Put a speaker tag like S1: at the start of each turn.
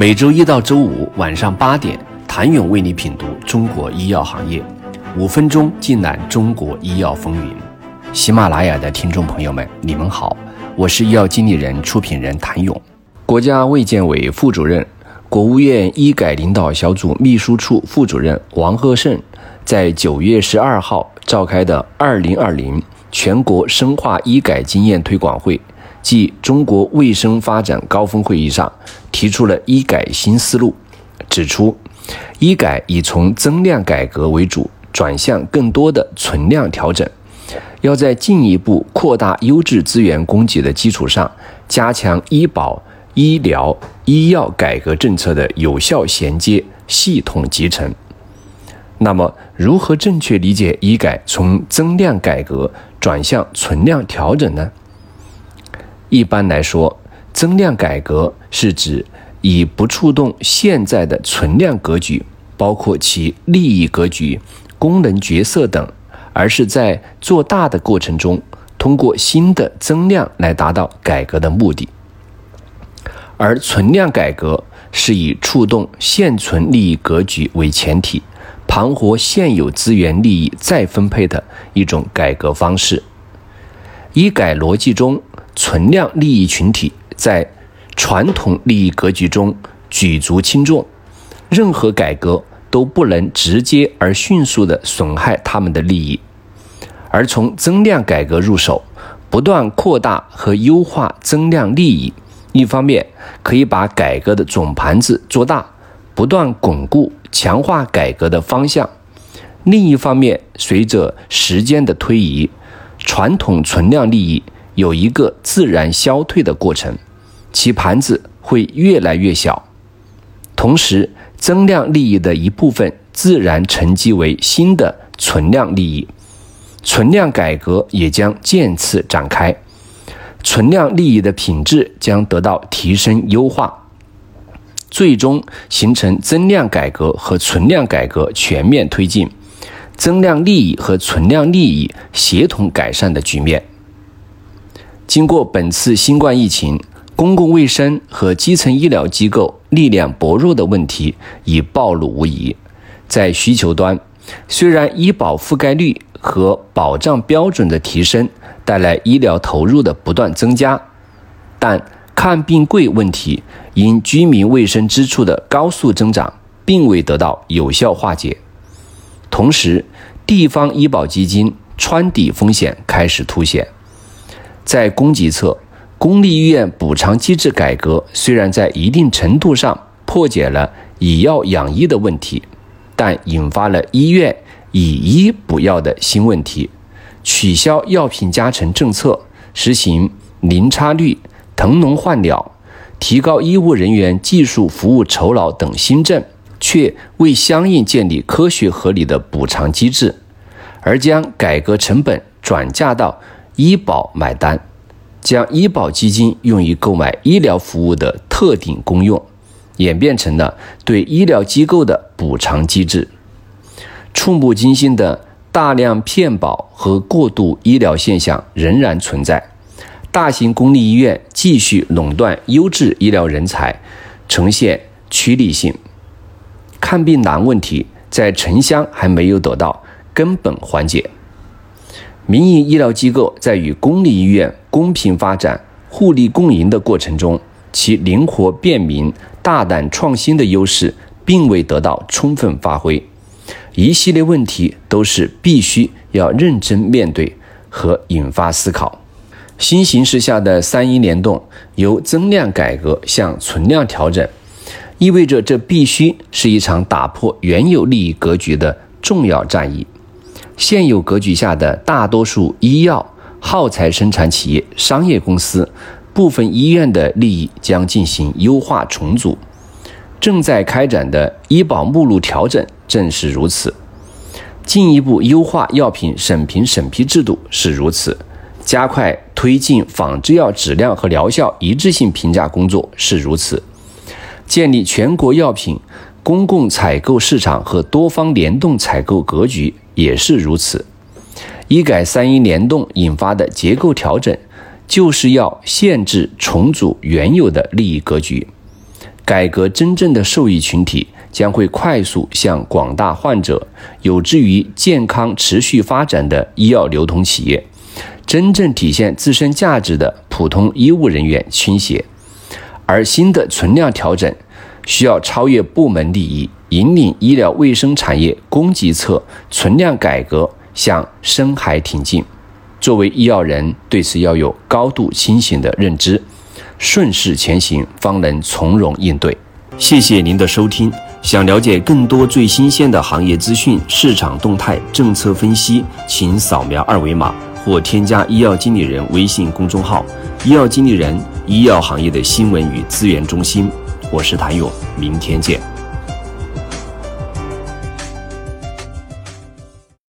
S1: 每周一到周五晚上八点，谭勇为你品读中国医药行业，五分钟尽览中国医药风云。喜马拉雅的听众朋友们，你们好，我是医药经理人、出品人谭勇。国家卫健委副主任、国务院医改领导小组秘书处副主任王贺胜在九月十二号召开的二零二零全国深化医改经验推广会即中国卫生发展高峰会议上，提出了医改新思路，指出，医改已从增量改革为主，转向更多的存量调整。要在进一步扩大优质资源供给的基础上，加强医保、医疗、医药改革政策的有效衔接、系统集成。那么，如何正确理解医改从增量改革转向存量调整呢？一般来说，增量改革是指以不触动现在的存量格局，包括其利益格局、功能角色等。而是在做大的过程中，通过新的增量来达到改革的目的；而存量改革是以触动现存利益格局为前提，盘活现有资源利益再分配的一种改革方式。医改逻辑中，存量利益群体在传统利益格局中举足轻重，任何改革。都不能直接而迅速地损害他们的利益，而从增量改革入手，不断扩大和优化增量利益，一方面可以把改革的总盘子做大，不断巩固强化改革的方向；另一方面，随着时间的推移，传统存量利益有一个自然消退的过程，其盘子会越来越小，同时。增量利益的一部分自然沉积为新的存量利益，存量改革也将渐次展开，存量利益的品质将得到提升优化，最终形成增量改革和存量改革全面推进，增量利益和存量利益协同改善的局面。经过本次新冠疫情。公共卫生和基层医疗机构力量薄弱的问题已暴露无遗。在需求端，虽然医保覆盖率和保障标准的提升带来医疗投入的不断增加，但看病贵问题因居民卫生支出的高速增长，并未得到有效化解。同时，地方医保基金穿底风险开始凸显。在供给侧，公立医院补偿机制改革虽然在一定程度上破解了以药养医的问题，但引发了医院以医补药的新问题。取消药品加成政策，实行零差率、腾笼换鸟，提高医务人员技术服务酬劳等新政，却未相应建立科学合理的补偿机制，而将改革成本转嫁到医保买单。将医保基金用于购买医疗服务的特定功用，演变成了对医疗机构的补偿机制。触目惊心的大量骗保和过度医疗现象仍然存在，大型公立医院继续垄断优质医疗人才，呈现趋利性。看病难问题在城乡还没有得到根本缓解。民营医疗机构在与公立医院公平发展、互利共赢的过程中，其灵活便民、大胆创新的优势并未得到充分发挥。一系列问题都是必须要认真面对和引发思考。新形势下的三医联动由增量改革向存量调整，意味着这必须是一场打破原有利益格局的重要战役。现有格局下的大多数医药耗材生产企业、商业公司、部分医院的利益将进行优化重组。正在开展的医保目录调整正是如此。进一步优化药品审评审批制度是如此。加快推进仿制药质量和疗效一致性评价工作是如此。建立全国药品公共采购市场和多方联动采购格局。也是如此，医改三医联动引发的结构调整，就是要限制重组原有的利益格局，改革真正的受益群体，将会快速向广大患者，有志于健康持续发展的医药流通企业，真正体现自身价值的普通医务人员倾斜。而新的存量调整，需要超越部门利益，引领医疗卫生产业供给侧存量改革向深海挺进。作为医药人，对此要有高度清醒的认知，顺势前行，方能从容应对。谢谢您的收听。想了解更多最新鲜的行业资讯、市场动态、政策分析，请扫描二维码或添加医药经理人微信公众号“医药经理人”。医药行业的新闻与资源中心，我是谭勇，明天见。